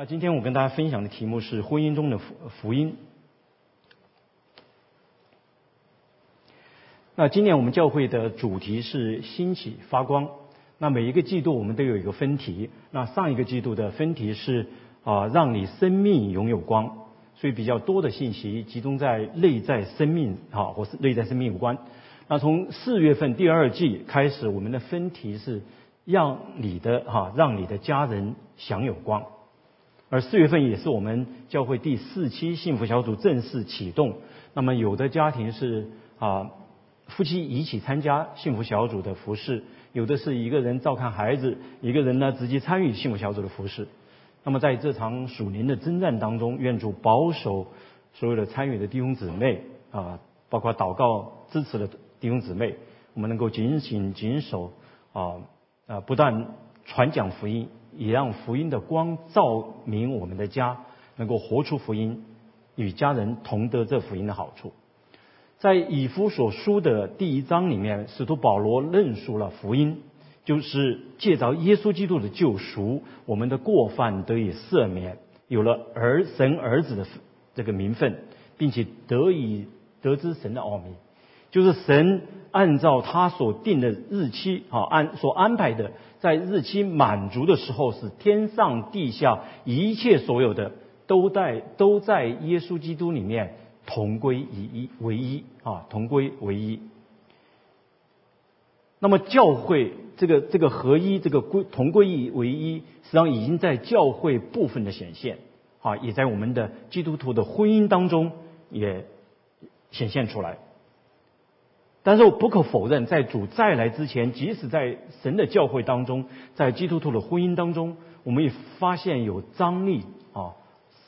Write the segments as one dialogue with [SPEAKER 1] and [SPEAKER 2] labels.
[SPEAKER 1] 那今天我跟大家分享的题目是婚姻中的福福音。那今年我们教会的主题是兴起发光。那每一个季度我们都有一个分题。那上一个季度的分题是啊，让你生命拥有光。所以比较多的信息集中在内在生命啊，或是内在生命有关。那从四月份第二季开始，我们的分题是让你的哈，让你的家人享有光。而四月份也是我们教会第四期幸福小组正式启动。那么有的家庭是啊夫妻一起参加幸福小组的服饰，有的是一个人照看孩子，一个人呢直接参与幸福小组的服饰。那么在这场属灵的征战当中，愿主保守所有的参与的弟兄姊妹啊，包括祷告支持的弟兄姊妹，我们能够紧紧谨守啊啊，不断传讲福音。也让福音的光照明我们的家，能够活出福音，与家人同得这福音的好处。在以弗所书的第一章里面，使徒保罗论述了福音，就是借着耶稣基督的救赎，我们的过犯得以赦免，有了儿神儿子的这个名分，并且得以得知神的奥秘，就是神按照他所定的日期啊，按所安排的。在日期满足的时候，是天上地下一切所有的都在都在耶稣基督里面同归一一为一啊，同归为一。那么教会这个这个合一，这个归同归一为一，实际上已经在教会部分的显现啊，也在我们的基督徒的婚姻当中也显现出来。但是我不可否认，在主再来之前，即使在神的教会当中，在基督徒的婚姻当中，我们也发现有张力啊，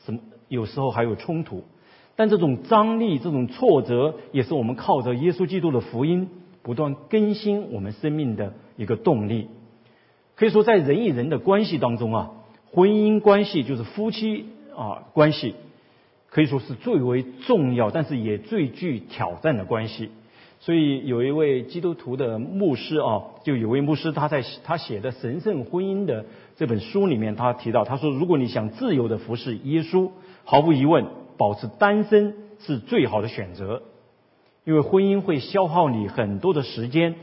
[SPEAKER 1] 什么有时候还有冲突。但这种张力、这种挫折，也是我们靠着耶稣基督的福音不断更新我们生命的一个动力。可以说，在人与人的关系当中啊，婚姻关系就是夫妻啊关系，可以说是最为重要，但是也最具挑战的关系。所以有一位基督徒的牧师啊，就有位牧师他在他写的《神圣婚姻》的这本书里面，他提到他说，如果你想自由的服侍耶稣，毫无疑问，保持单身是最好的选择，因为婚姻会消耗你很多的时间。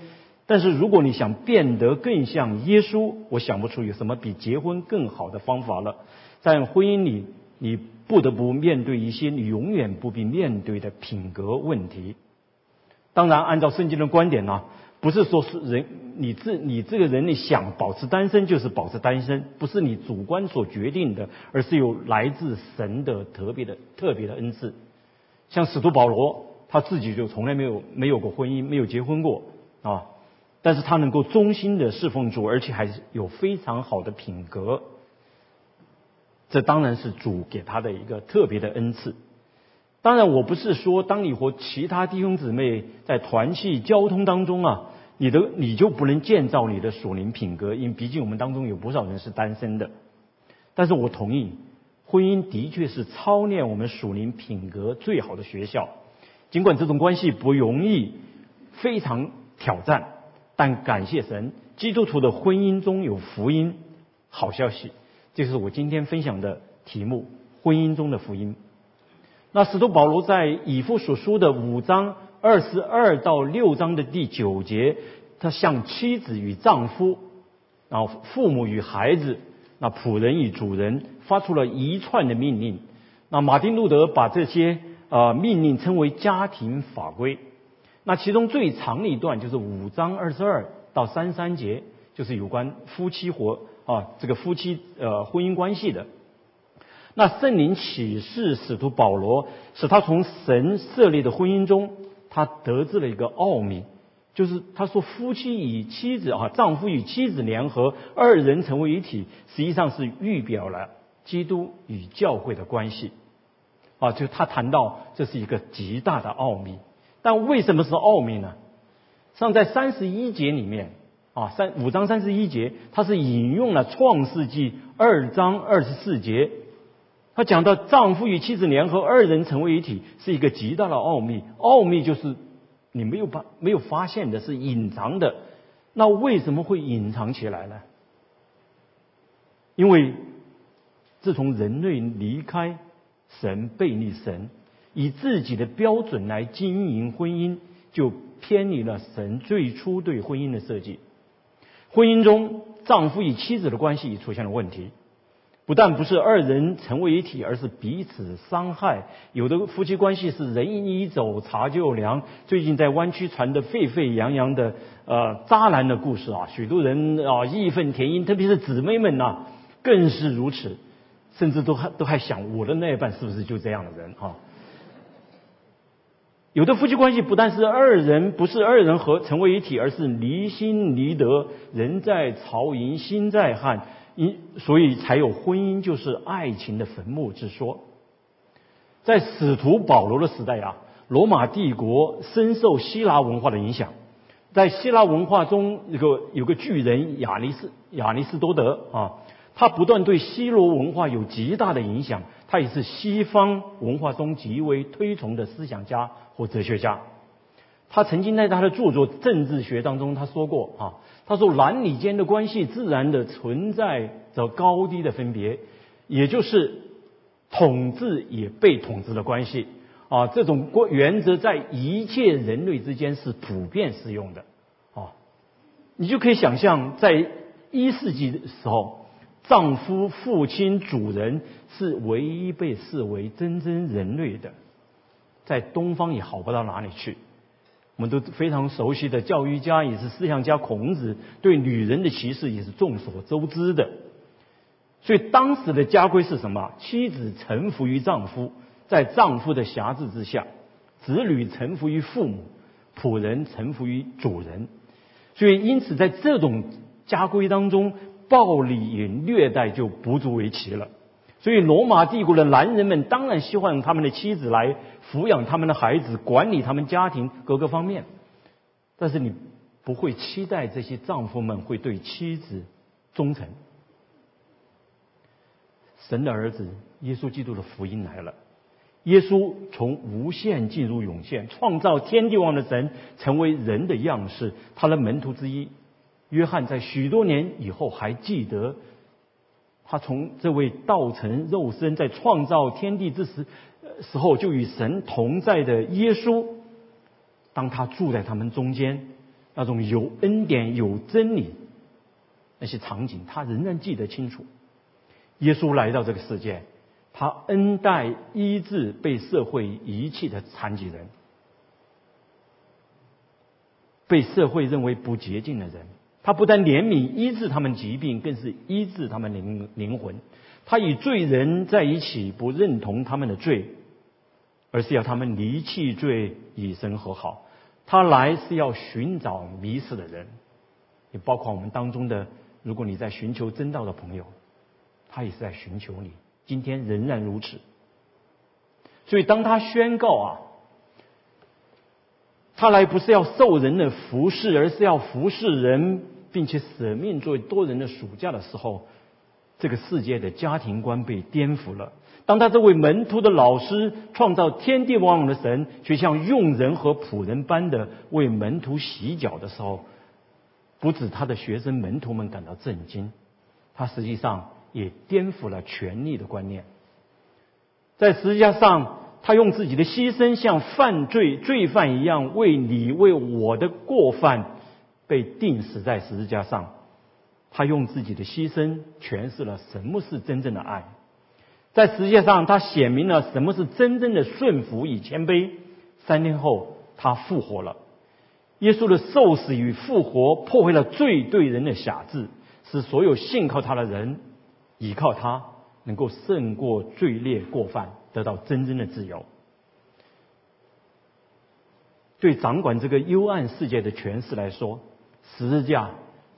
[SPEAKER 1] 但是如果你想变得更像耶稣，我想不出有什么比结婚更好的方法了。在婚姻里，你不得不面对一些你永远不必面对的品格问题。当然，按照圣经的观点呢，不是说是人你自你这个人你想保持单身就是保持单身，不是你主观所决定的，而是有来自神的特别的特别的恩赐。像使徒保罗，他自己就从来没有没有过婚姻，没有结婚过啊，但是他能够忠心的侍奉主，而且还是有非常好的品格，这当然是主给他的一个特别的恩赐。当然，我不是说当你和其他弟兄姊妹在团契交通当中啊，你的你就不能建造你的属灵品格，因为毕竟我们当中有不少人是单身的。但是我同意，婚姻的确是操练我们属灵品格最好的学校。尽管这种关系不容易，非常挑战，但感谢神，基督徒的婚姻中有福音，好消息。这是我今天分享的题目：婚姻中的福音。那使徒保罗在以弗所书的五章二十二到六章的第九节，他向妻子与丈夫，然后父母与孩子，那仆人与主人发出了一串的命令。那马丁路德把这些呃命令称为家庭法规。那其中最长的一段就是五章二十二到三三节，就是有关夫妻活啊这个夫妻呃婚姻关系的。那圣灵启示使徒保罗，使他从神设立的婚姻中，他得知了一个奥秘，就是他说夫妻与妻子啊，丈夫与妻子联合，二人成为一体，实际上是预表了基督与教会的关系，啊，就他谈到这是一个极大的奥秘。但为什么是奥秘呢？上在三十一节里面啊，三五章三十一节，他是引用了创世纪二章二十四节。他讲到丈夫与妻子联合，二人成为一体，是一个极大的奥秘。奥秘就是你没有把没有发现的，是隐藏的。那为什么会隐藏起来呢？因为自从人类离开神、背离神，以自己的标准来经营婚姻，就偏离了神最初对婚姻的设计。婚姻中，丈夫与妻子的关系出现了问题。不但不是二人成为一体，而是彼此伤害。有的夫妻关系是人一走茶就凉。最近在湾区传的沸沸扬扬的呃渣男的故事啊，许多人啊义愤填膺，特别是姊妹们呐，更是如此，甚至都还都还想我的那一半是不是就这样的人啊？有的夫妻关系不但是二人不是二人合成为一体，而是离心离德，人在曹营心在汉。因所以才有婚姻就是爱情的坟墓之说。在使徒保罗的时代啊，罗马帝国深受希腊文化的影响。在希腊文化中，有个有个巨人亚里斯亚里士多德啊，他不断对希罗文化有极大的影响。他也是西方文化中极为推崇的思想家或哲学家。他曾经在他的著作《政治学》当中，他说过啊，他说男女间的关系自然的存在着高低的分别，也就是统治也被统治的关系啊。这种关原则在一切人类之间是普遍适用的啊。你就可以想象，在一世纪的时候，丈夫、父亲、主人是唯一被视为真正人类的，在东方也好不到哪里去。我们都非常熟悉的教育家也是思想家孔子对女人的歧视也是众所周知的，所以当时的家规是什么？妻子臣服于丈夫，在丈夫的辖制之下；子女臣服于父母，仆人臣服于主人。所以因此在这种家规当中，暴力与虐待就不足为奇了。所以，罗马帝国的男人们当然希望他们的妻子来抚养他们的孩子，管理他们家庭各个方面。但是，你不会期待这些丈夫们会对妻子忠诚。神的儿子耶稣基督的福音来了，耶稣从无限进入涌现，创造天地王的神成为人的样式。他的门徒之一约翰在许多年以后还记得。他从这位道成肉身，在创造天地之时时候就与神同在的耶稣，当他住在他们中间，那种有恩典、有真理那些场景，他仍然记得清楚。耶稣来到这个世界，他恩待医治被社会遗弃的残疾人，被社会认为不洁净的人。他不但怜悯医治他们疾病，更是医治他们灵灵魂。他与罪人在一起，不认同他们的罪，而是要他们离弃罪，以身和好。他来是要寻找迷失的人，也包括我们当中的，如果你在寻求真道的朋友，他也是在寻求你。今天仍然如此。所以当他宣告啊。他来不是要受人的服侍，而是要服侍人，并且舍命作为多人的暑假的时候，这个世界的家庭观被颠覆了。当他这位门徒的老师，创造天地万物的神，却像用人和仆人般的为门徒洗脚的时候，不止他的学生门徒们感到震惊，他实际上也颠覆了权力的观念，在实际上。他用自己的牺牲，像犯罪罪犯一样，为你为我的过犯被钉死在十字架上。他用自己的牺牲诠释了什么是真正的爱，在十字架上，他显明了什么是真正的顺服与谦卑。三天后，他复活了。耶稣的受死与复活破坏了罪对人的辖制，使所有信靠他的人依靠他，能够胜过罪孽过犯。得到真正的自由。对掌管这个幽暗世界的权势来说，十字架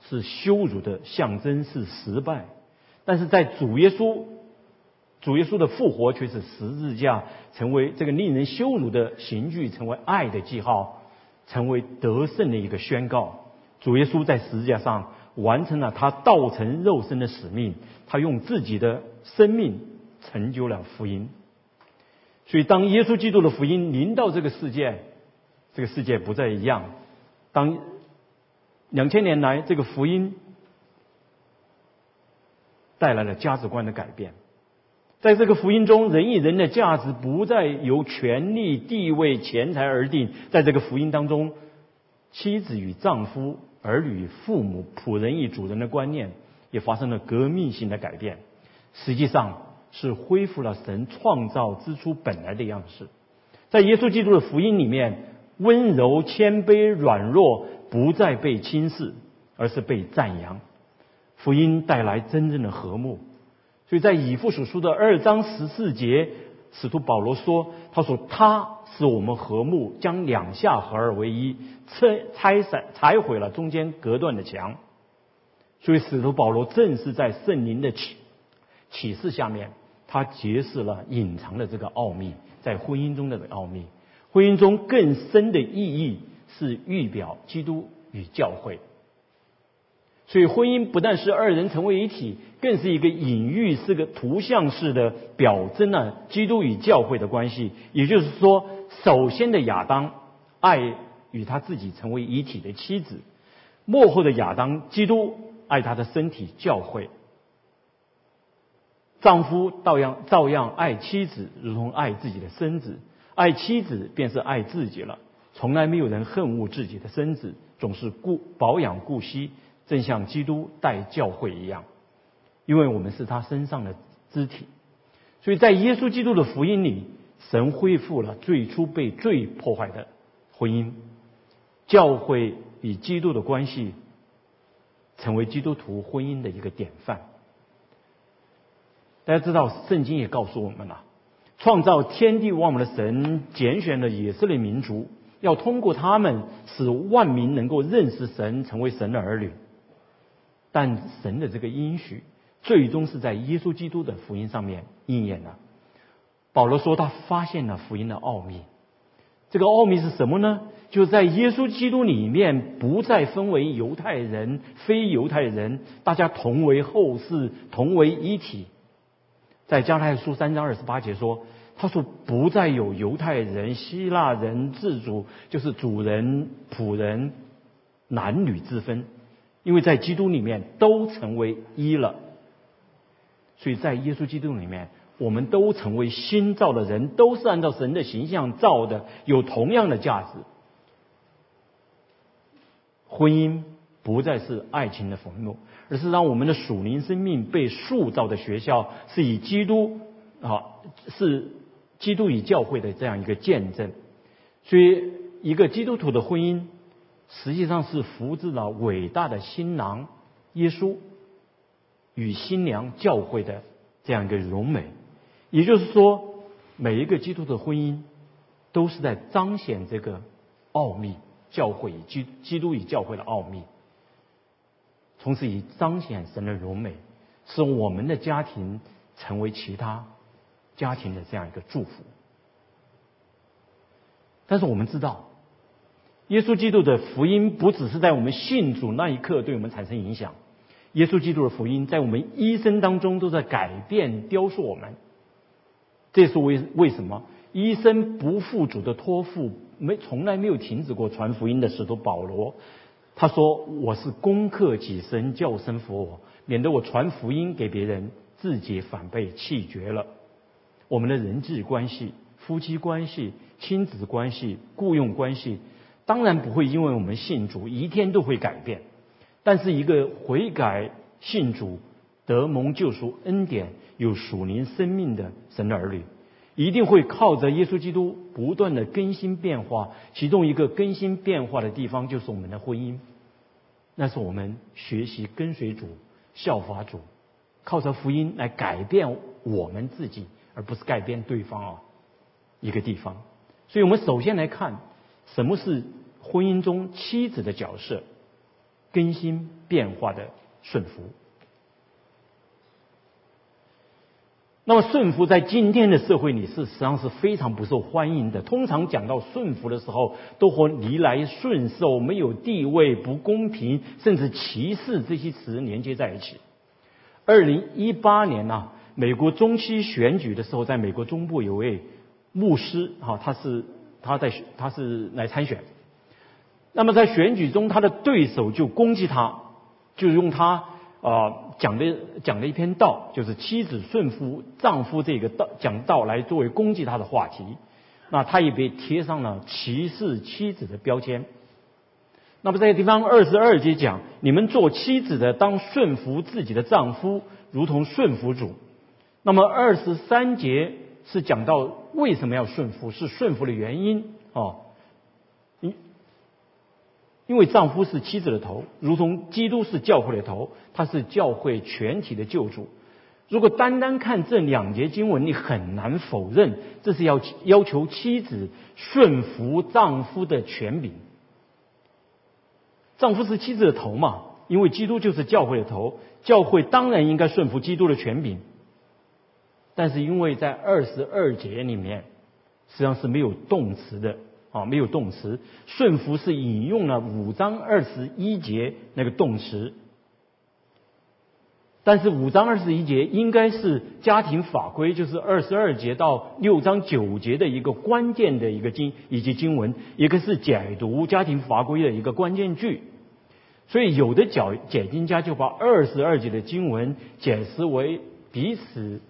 [SPEAKER 1] 是羞辱的象征，是失败；但是在主耶稣，主耶稣的复活却是十字架成为这个令人羞辱的刑具，成为爱的记号，成为得胜的一个宣告。主耶稣在十字架上完成了他道成肉身的使命，他用自己的生命成就了福音。所以，当耶稣基督的福音临到这个世界，这个世界不再一样。当两千年来，这个福音带来了价值观的改变，在这个福音中，人与人的价值不再由权力、地位、钱财而定。在这个福音当中，妻子与丈夫、儿女父母、仆人与主人的观念也发生了革命性的改变。实际上是恢复了神创造之初本来的样式。在耶稣基督的福音里面，温柔、谦卑、软弱不再被轻视，而是被赞扬。福音带来真正的和睦。所以在以父所书的二章十四节，使徒保罗说：“他说他使我们和睦，将两下合而为一，拆拆散拆毁了中间隔断的墙。”所以使徒保罗正是在圣灵的启启示下面，他揭示了隐藏的这个奥秘，在婚姻中的奥秘。婚姻中更深的意义是预表基督与教会。所以，婚姻不但是二人成为一体，更是一个隐喻，是个图像式的表征了基督与教会的关系。也就是说，首先的亚当爱与他自己成为一体的妻子，幕后的亚当基督爱他的身体教会。丈夫照样照样爱妻子，如同爱自己的身子；爱妻子便是爱自己了。从来没有人恨恶自己的身子，总是顾保养顾惜。正像基督待教会一样，因为我们是他身上的肢体，所以在耶稣基督的福音里，神恢复了最初被罪破坏的婚姻，教会与基督的关系成为基督徒婚姻的一个典范。大家知道，圣经也告诉我们了，创造天地万物的神拣选了以色列民族，要通过他们使万民能够认识神，成为神的儿女。但神的这个应许，最终是在耶稣基督的福音上面应验了。保罗说他发现了福音的奥秘，这个奥秘是什么呢？就在耶稣基督里面，不再分为犹太人、非犹太人，大家同为后世，同为一体。在加太书三章二十八节说，他说不再有犹太人、希腊人、自主，就是主人、仆人、男女之分。因为在基督里面都成为一了，所以在耶稣基督里面，我们都成为新造的人，都是按照神的形象造的，有同样的价值。婚姻不再是爱情的坟墓，而是让我们的属灵生命被塑造的学校，是以基督啊，是基督与教会的这样一个见证。所以，一个基督徒的婚姻。实际上是扶植了伟大的新郎耶稣与新娘教会的这样一个荣美，也就是说，每一个基督的婚姻都是在彰显这个奥秘，教会与基基督与教会的奥秘，从此以彰显神的荣美，使我们的家庭成为其他家庭的这样一个祝福。但是我们知道。耶稣基督的福音不只是在我们信主那一刻对我们产生影响，耶稣基督的福音在我们一生当中都在改变、雕塑我们。这是为为什么？一生不负主的托付，没从来没有停止过传福音的使徒保罗，他说：“我是攻克己身，叫声服我，免得我传福音给别人，自己反被弃绝了。”我们的人际关系、夫妻关系、亲子关系、雇佣关系。当然不会，因为我们信主一天都会改变。但是一个悔改信主、得蒙救赎恩典、有属灵生命的神的儿女，一定会靠着耶稣基督不断的更新变化。其中一个更新变化的地方，就是我们的婚姻。那是我们学习跟随主、效法主，靠着福音来改变我们自己，而不是改变对方啊。一个地方，所以我们首先来看什么是。婚姻中妻子的角色更新变化的顺服，那么顺服在今天的社会里是实际上是非常不受欢迎的。通常讲到顺服的时候，都和逆来顺受、没有地位、不公平，甚至歧视这些词连接在一起。二零一八年呢，美国中期选举的时候，在美国中部有位牧师，哈，他是他在他是来参选。那么在选举中，他的对手就攻击他，就用他啊讲的讲的一篇道，就是妻子顺服丈夫这个道讲道来作为攻击他的话题。那他也被贴上了歧视妻子的标签。那么这个地方二十二节讲，你们做妻子的当顺服自己的丈夫，如同顺服主。那么二十三节是讲到为什么要顺服，是顺服的原因哦。因因为丈夫是妻子的头，如同基督是教会的头，他是教会全体的救主。如果单单看这两节经文，你很难否认这是要要求妻子顺服丈夫的权柄。丈夫是妻子的头嘛？因为基督就是教会的头，教会当然应该顺服基督的权柄。但是因为在二十二节里面，实际上是没有动词的啊，没有动词。顺服是引用了五章二十一节那个动词，但是五章二十一节应该是家庭法规，就是二十二节到六章九节的一个关键的一个经以及经文，一个是解读家庭法规的一个关键句。所以有的解解经家就把二十二节的经文解释为彼此。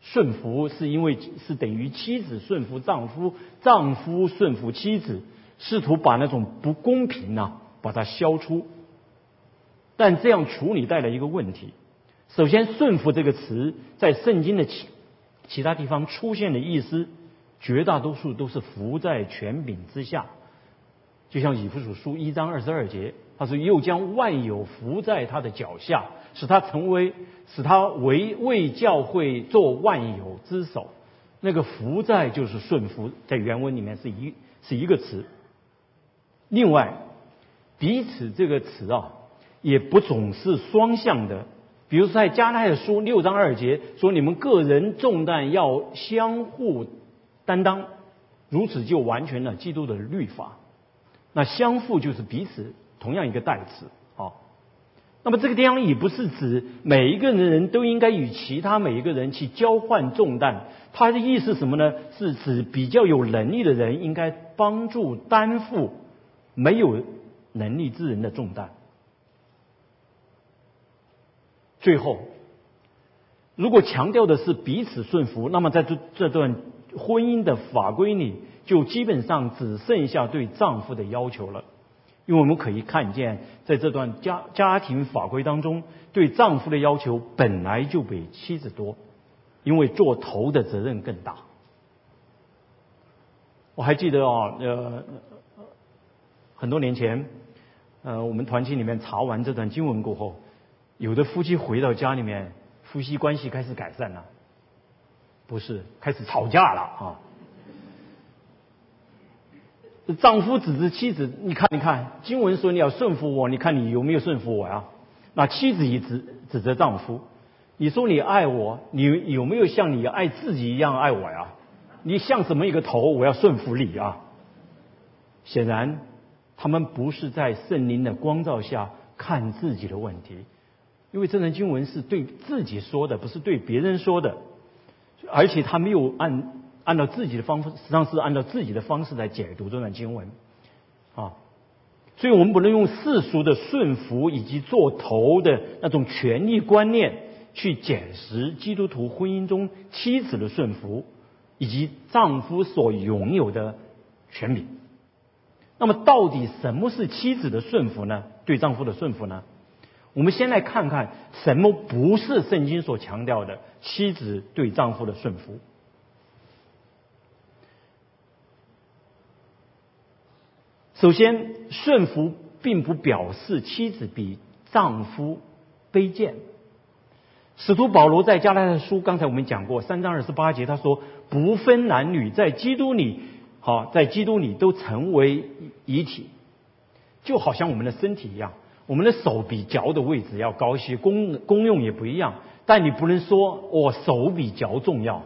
[SPEAKER 1] 顺服是因为是等于妻子顺服丈夫，丈夫顺服妻子，试图把那种不公平呢把它消除。但这样处理带来一个问题：首先，“顺服”这个词在圣经的其其他地方出现的意思，绝大多数都是服在权柄之下。就像以弗所书一章二十二节，他说：“又将万有服在他的脚下。”使他成为，使他为为教会做万有之首。那个服在就是顺服，在原文里面是一是一个词。另外，彼此这个词啊，也不总是双向的。比如在加拉太书六章二节说：“你们个人重担要相互担当，如此就完全了基督的律法。”那相互就是彼此，同样一个代词。那么这个地方也不是指每一个人都应该与其他每一个人去交换重担，他的意思什么呢？是指比较有能力的人应该帮助担负没有能力之人的重担。最后，如果强调的是彼此顺服，那么在这这段婚姻的法规里，就基本上只剩下对丈夫的要求了。因为我们可以看见，在这段家家庭法规当中，对丈夫的要求本来就比妻子多，因为做头的责任更大。我还记得啊，呃，很多年前，呃，我们团体里面查完这段经文过后，有的夫妻回到家里面，夫妻关系开始改善了，不是开始吵架了啊。丈夫指着妻子，你看，你看，经文说你要顺服我，你看你有没有顺服我呀？那妻子也指指责丈夫，你说你爱我，你有没有像你爱自己一样爱我呀？你像什么一个头，我要顺服你啊？显然，他们不是在圣灵的光照下看自己的问题，因为这段经文是对自己说的，不是对别人说的，而且他没有按。按照自己的方式，实际上是按照自己的方式来解读这段经文，啊，所以我们不能用世俗的顺服以及做头的那种权力观念去解释基督徒婚姻中妻子的顺服以及丈夫所拥有的权柄。那么，到底什么是妻子的顺服呢？对丈夫的顺服呢？我们先来看看什么不是圣经所强调的妻子对丈夫的顺服。首先，顺服并不表示妻子比丈夫卑贱。使徒保罗在加拉太书，刚才我们讲过三章二十八节，他说：“不分男女，在基督里，好，在基督里都成为一体，就好像我们的身体一样，我们的手比脚的位置要高些，功功用也不一样。但你不能说我手比脚重要，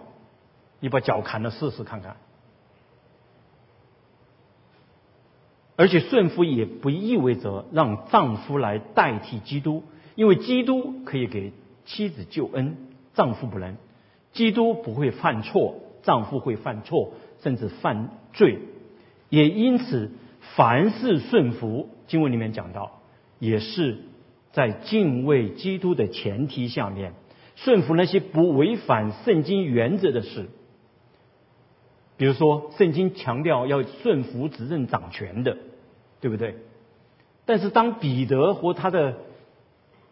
[SPEAKER 1] 你把脚砍了试试看看。”而且顺服也不意味着让丈夫来代替基督，因为基督可以给妻子救恩，丈夫不能。基督不会犯错，丈夫会犯错，甚至犯罪。也因此，凡是顺服，经文里面讲到，也是在敬畏基督的前提下面，顺服那些不违反圣经原则的事。比如说，圣经强调要顺服执政掌权的，对不对？但是当彼得和他的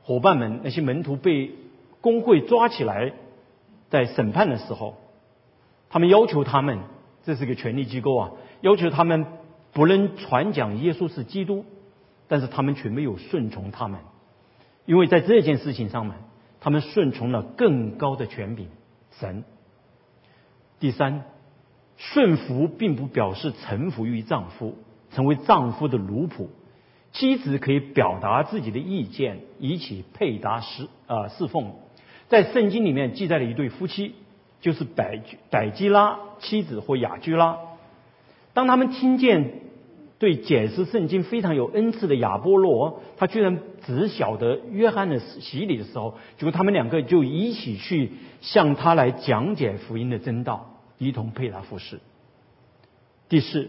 [SPEAKER 1] 伙伴们那些门徒被工会抓起来，在审判的时候，他们要求他们，这是个权力机构啊，要求他们不能传讲耶稣是基督，但是他们却没有顺从他们，因为在这件事情上面，他们顺从了更高的权柄神。第三，顺服并不表示臣服于丈夫，成为丈夫的奴仆。妻子可以表达自己的意见，以起配搭侍啊侍奉。在圣经里面记载了一对夫妻，就是百百基拉妻子或雅居拉。当他们听见对解释圣经非常有恩赐的亚波罗，他居然只晓得约翰的洗礼的时候，结果他们两个就一起去向他来讲解福音的真道，一同配搭服侍。第四。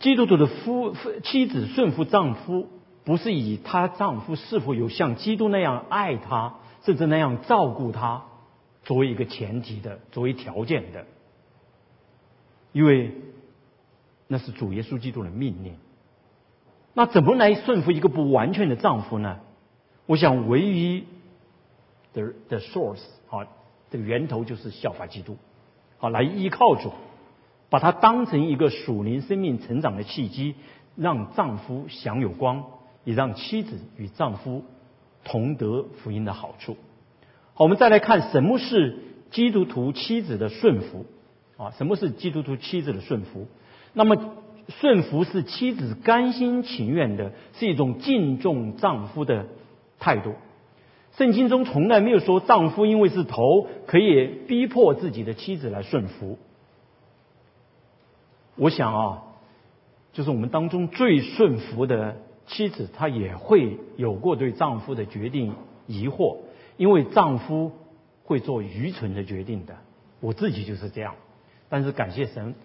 [SPEAKER 1] 基督徒的夫夫妻子顺服丈夫，不是以她丈夫是否有像基督那样爱她，甚至那样照顾她作为一个前提的，作为条件的，因为那是主耶稣基督的命令。那怎么来顺服一个不完全的丈夫呢？我想唯一的的 source 啊，这个源头就是效法基督，好来依靠主。把它当成一个属灵生命成长的契机，让丈夫享有光，也让妻子与丈夫同得福音的好处。好，我们再来看什么是基督徒妻子的顺服啊？什么是基督徒妻子的顺服？那么顺服是妻子甘心情愿的，是一种敬重丈夫的态度。圣经中从来没有说丈夫因为是头，可以逼迫自己的妻子来顺服。我想啊，就是我们当中最顺服的妻子，她也会有过对丈夫的决定疑惑，因为丈夫会做愚蠢的决定的。我自己就是这样，但是感谢神，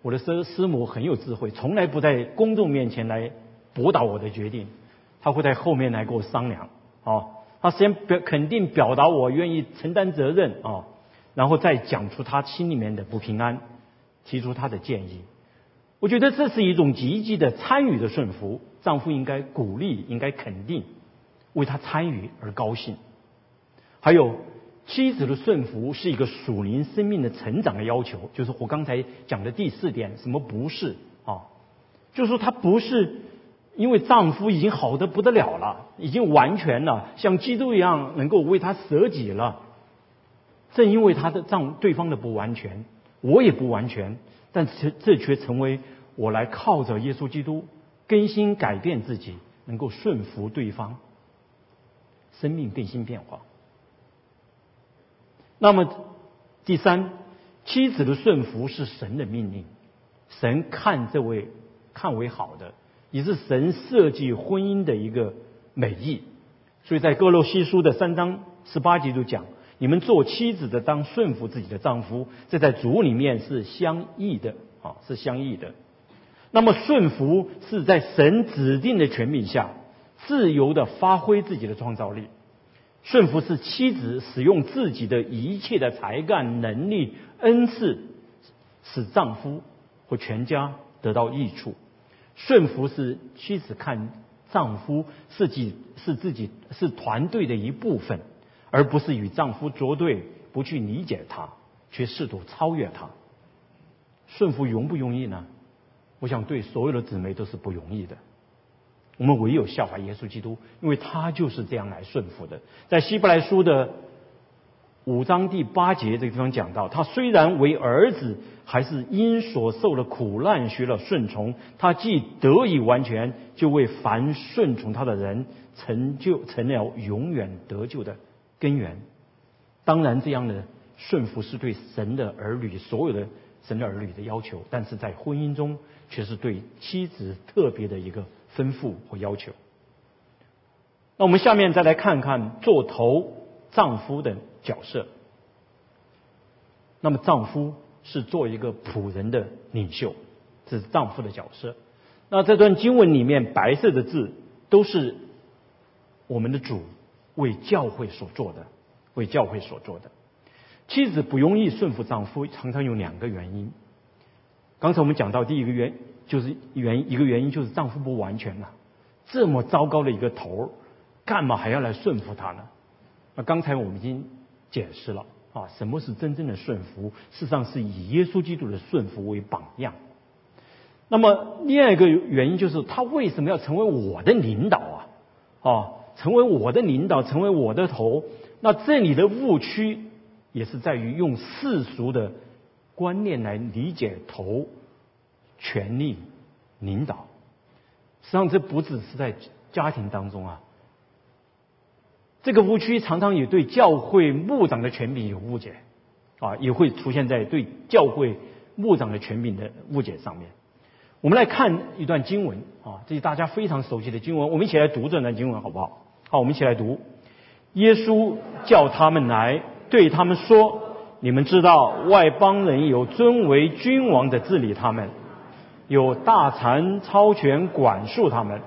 [SPEAKER 1] 我的师师母很有智慧，从来不在公众面前来驳倒我的决定，她会在后面来跟我商量啊，她先表肯定表达我愿意承担责任啊，然后再讲出她心里面的不平安。提出他的建议，我觉得这是一种积极的参与的顺服。丈夫应该鼓励，应该肯定，为他参与而高兴。还有妻子的顺服是一个属灵生命的成长的要求，就是我刚才讲的第四点，什么不是啊？就是说他不是因为丈夫已经好的不得了了，已经完全了，像基督一样能够为他舍己了。正因为他的丈对方的不完全。我也不完全，但这这却成为我来靠着耶稣基督更新改变自己，能够顺服对方，生命更新变化。那么第三，妻子的顺服是神的命令，神看这位看为好的，也是神设计婚姻的一个美意。所以在哥罗西书的三章十八节就讲。你们做妻子的当顺服自己的丈夫，这在主里面是相异的啊，是相异的。那么顺服是在神指定的权柄下，自由的发挥自己的创造力。顺服是妻子使用自己的一切的才干、能力、恩赐，使丈夫或全家得到益处。顺服是妻子看丈夫是己是自己是团队的一部分。而不是与丈夫作对，不去理解他，却试图超越他。顺服容不容易呢？我想对所有的姊妹都是不容易的。我们唯有效法耶稣基督，因为他就是这样来顺服的。在希伯来书的五章第八节这个地方讲到，他虽然为儿子，还是因所受的苦难学了顺从。他既得以完全，就为凡顺从他的人成就成了永远得救的。根源，当然这样的顺服是对神的儿女所有的神的儿女的要求，但是在婚姻中却是对妻子特别的一个吩咐和要求。那我们下面再来看看做头丈夫的角色。那么丈夫是做一个仆人的领袖，这是丈夫的角色。那这段经文里面白色的字都是我们的主为教会所做的，为教会所做的。妻子不容易顺服丈夫，常常有两个原因。刚才我们讲到第一个原就是原一个原因就是丈夫不完全了，这么糟糕的一个头儿，干嘛还要来顺服他呢？那刚才我们已经解释了啊，什么是真正的顺服？事实上是以耶稣基督的顺服为榜样。那么另外一个原因就是他为什么要成为我的领导啊？啊，成为我的领导，成为我的头？那这里的误区也是在于用世俗的观念来理解头、权力、领导。实际上这不只是在家庭当中啊，这个误区常常也对教会牧长的权柄有误解啊，也会出现在对教会牧长的权柄的误解上面。我们来看一段经文啊，这是大家非常熟悉的经文。我们一起来读这段经文好不好？好，我们一起来读。耶稣叫他们来，对他们说：“你们知道外邦人有尊为君王的治理他们，有大臣超权管束他们。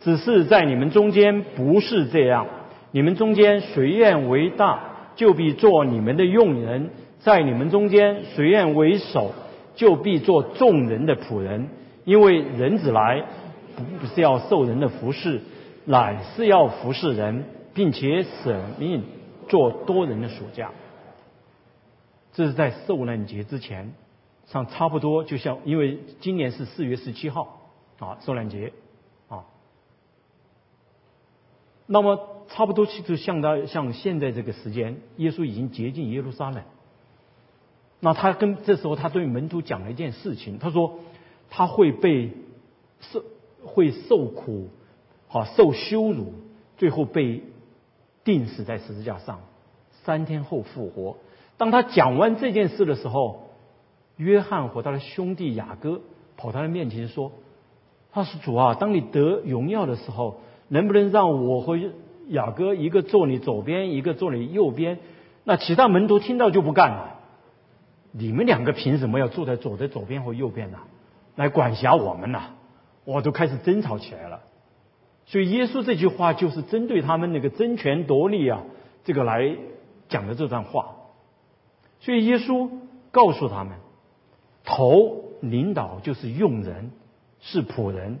[SPEAKER 1] 只是在你们中间不是这样。你们中间谁愿为大，就必做你们的用人；在你们中间谁愿为首，就必做众人的仆人。”因为人子来不是要受人的服侍，乃是要服侍人，并且舍命做多人的属下。这是在受难节之前，上差不多就像，因为今年是四月十七号啊，受难节啊。那么差不多就像到像现在这个时间，耶稣已经接近耶路撒冷。那他跟这时候他对门徒讲了一件事情，他说。他会被受会受苦，好受羞辱，最后被钉死在十字架上，三天后复活。当他讲完这件事的时候，约翰和他的兄弟雅各跑他的面前说：“他说主啊，当你得荣耀的时候，能不能让我和雅各一个坐你左边，一个坐你右边？”那其他门徒听到就不干了。你们两个凭什么要坐在左的左边和右边呢？来管辖我们呐，我都开始争吵起来了。所以耶稣这句话就是针对他们那个争权夺利啊，这个来讲的这段话。所以耶稣告诉他们，头领导就是用人，是仆人，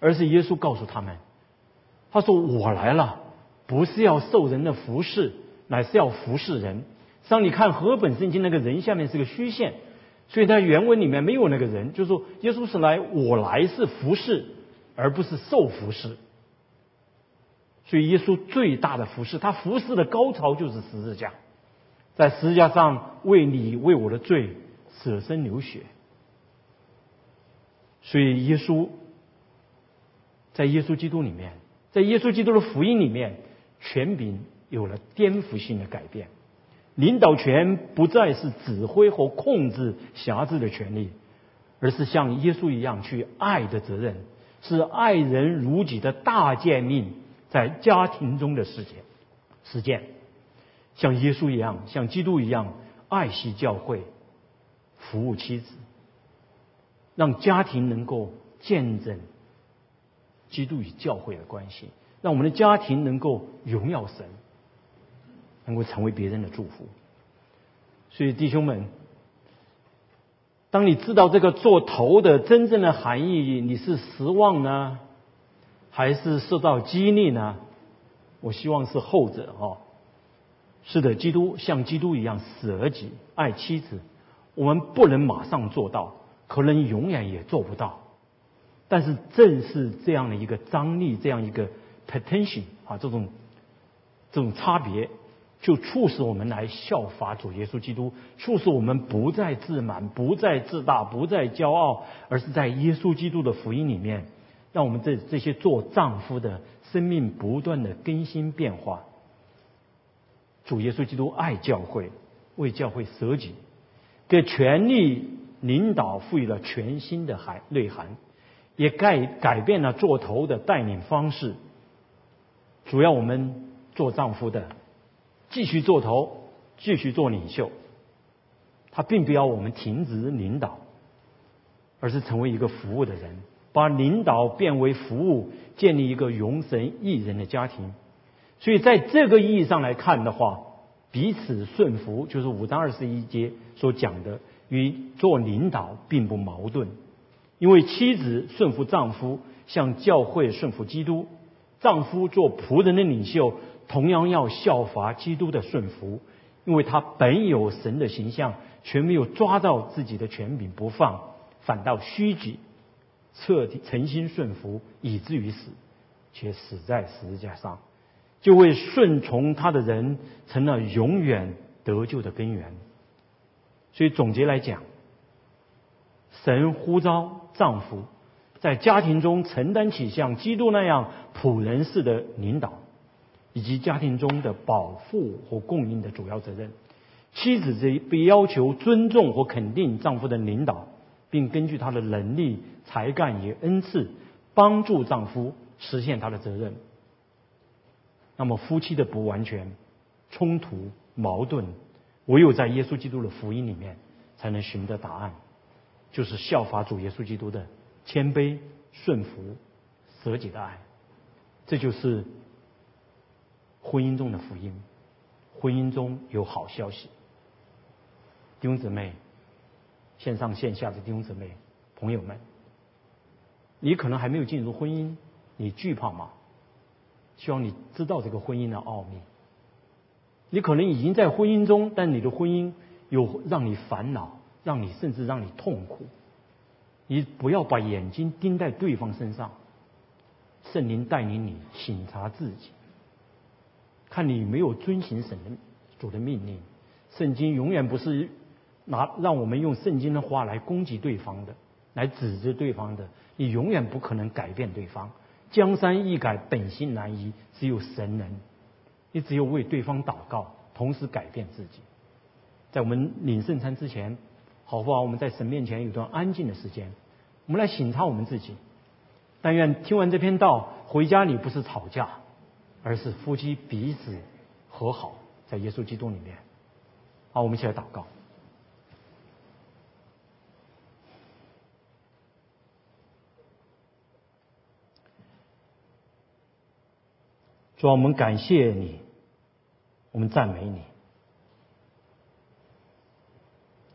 [SPEAKER 1] 而是耶稣告诉他们，他说我来了，不是要受人的服侍，乃是要服侍人。让你看和本圣经那个人下面是个虚线。所以他原文里面没有那个人，就是说耶稣是来，我来是服侍，而不是受服侍。所以耶稣最大的服侍，他服侍的高潮就是十字架，在十字架上为你为我的罪舍身流血。所以耶稣在耶稣基督里面，在耶稣基督的福音里面，权柄有了颠覆性的改变。领导权不再是指挥和控制辖制的权利，而是像耶稣一样去爱的责任，是爱人如己的大诫命在家庭中的实践。实践，像耶稣一样，像基督一样爱惜教会，服务妻子，让家庭能够见证基督与教会的关系，让我们的家庭能够荣耀神。能够成为别人的祝福，所以弟兄们，当你知道这个做头的真正的含义，你是失望呢，还是受到激励呢？我希望是后者哦。是的，基督像基督一样舍己爱妻子，我们不能马上做到，可能永远也做不到。但是正是这样的一个张力，这样一个 potential 啊，这种这种差别。就促使我们来效法主耶稣基督，促使我们不再自满，不再自大，不再骄傲，而是在耶稣基督的福音里面，让我们这这些做丈夫的生命不断的更新变化。主耶稣基督爱教会，为教会舍己，给权力领导赋予了全新的含内涵，也改改变了做头的带领方式。主要我们做丈夫的。继续做头，继续做领袖。他并不要我们停止领导，而是成为一个服务的人，把领导变为服务，建立一个容神益人的家庭。所以在这个意义上来看的话，彼此顺服就是五章二十一节所讲的，与做领导并不矛盾。因为妻子顺服丈夫，像教会顺服基督；丈夫做仆人的领袖，同样要效法基督的顺服。因为他本有神的形象，却没有抓到自己的权柄不放，反倒虚举，彻底诚心顺服，以至于死，且死在十字架上。就为顺从他的人成了永远得救的根源。所以总结来讲，神呼召丈夫在家庭中承担起像基督那样仆人式的领导，以及家庭中的保护和供应的主要责任。妻子这被要求尊重和肯定丈夫的领导，并根据他的能力、才干与恩赐，帮助丈夫实现他的责任。那么夫妻的不完全、冲突、矛盾，唯有在耶稣基督的福音里面才能寻得答案，就是效法主耶稣基督的谦卑、顺服、舍己的爱。这就是婚姻中的福音。婚姻中有好消息，弟兄姊妹，线上线下的弟兄姊妹、朋友们，你可能还没有进入婚姻，你惧怕吗？希望你知道这个婚姻的奥秘。你可能已经在婚姻中，但你的婚姻有让你烦恼，让你甚至让你痛苦。你不要把眼睛盯在对方身上，圣灵带领你省察自己，看你没有遵行神的主的命令。圣经永远不是拿让我们用圣经的话来攻击对方的，来指责对方的。你永远不可能改变对方。江山易改，本性难移，只有神能。你只有为对方祷告，同时改变自己。在我们领圣餐之前，好不好？我们在神面前有段安静的时间，我们来省察我们自己。但愿听完这篇道，回家里不是吵架，而是夫妻彼此和好，在耶稣基督里面。好，我们一起来祷告。主，我们感谢你，我们赞美你。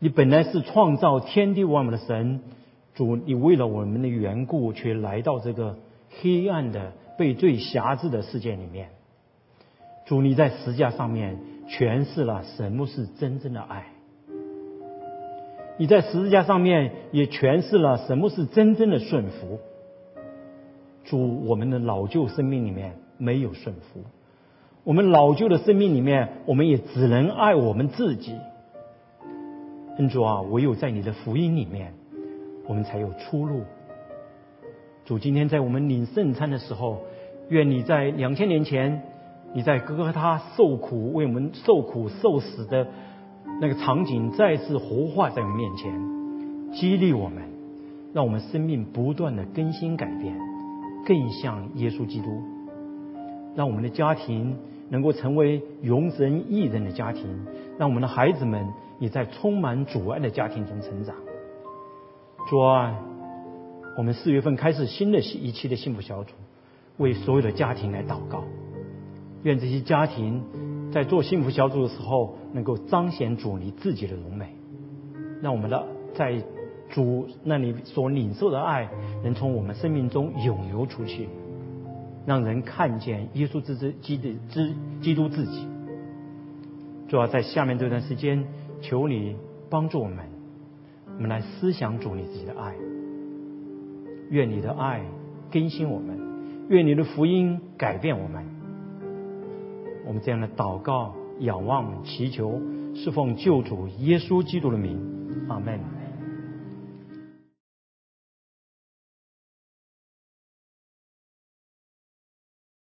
[SPEAKER 1] 你本来是创造天地万物的神，主，你为了我们的缘故，却来到这个黑暗的、被罪辖制的世界里面。主，你在十字架上面诠释了什么是真正的爱。你在十字架上面也诠释了什么是真正的顺服。主，我们的老旧生命里面。没有顺服，我们老旧的生命里面，我们也只能爱我们自己。恩主啊，唯有在你的福音里面，我们才有出路。主，今天在我们领圣餐的时候，愿你在两千年前，你在哥哥他受苦为我们受苦受死的那个场景再次活化在我们面前，激励我们，让我们生命不断的更新改变，更像耶稣基督。让我们的家庭能够成为容神益人的家庭，让我们的孩子们也在充满阻碍的家庭中成长。主啊，我们四月份开始新的一期的幸福小组，为所有的家庭来祷告。愿这些家庭在做幸福小组的时候，能够彰显主你自己的荣美，让我们的在主那里所领受的爱，能从我们生命中涌流出去。让人看见耶稣之之基督之基督自己。主要在下面这段时间，求你帮助我们，我们来思想主你自己的爱。愿你的爱更新我们，愿你的福音改变我们。我们这样的祷告、仰望、祈求，是奉救主耶稣基督的名，阿门。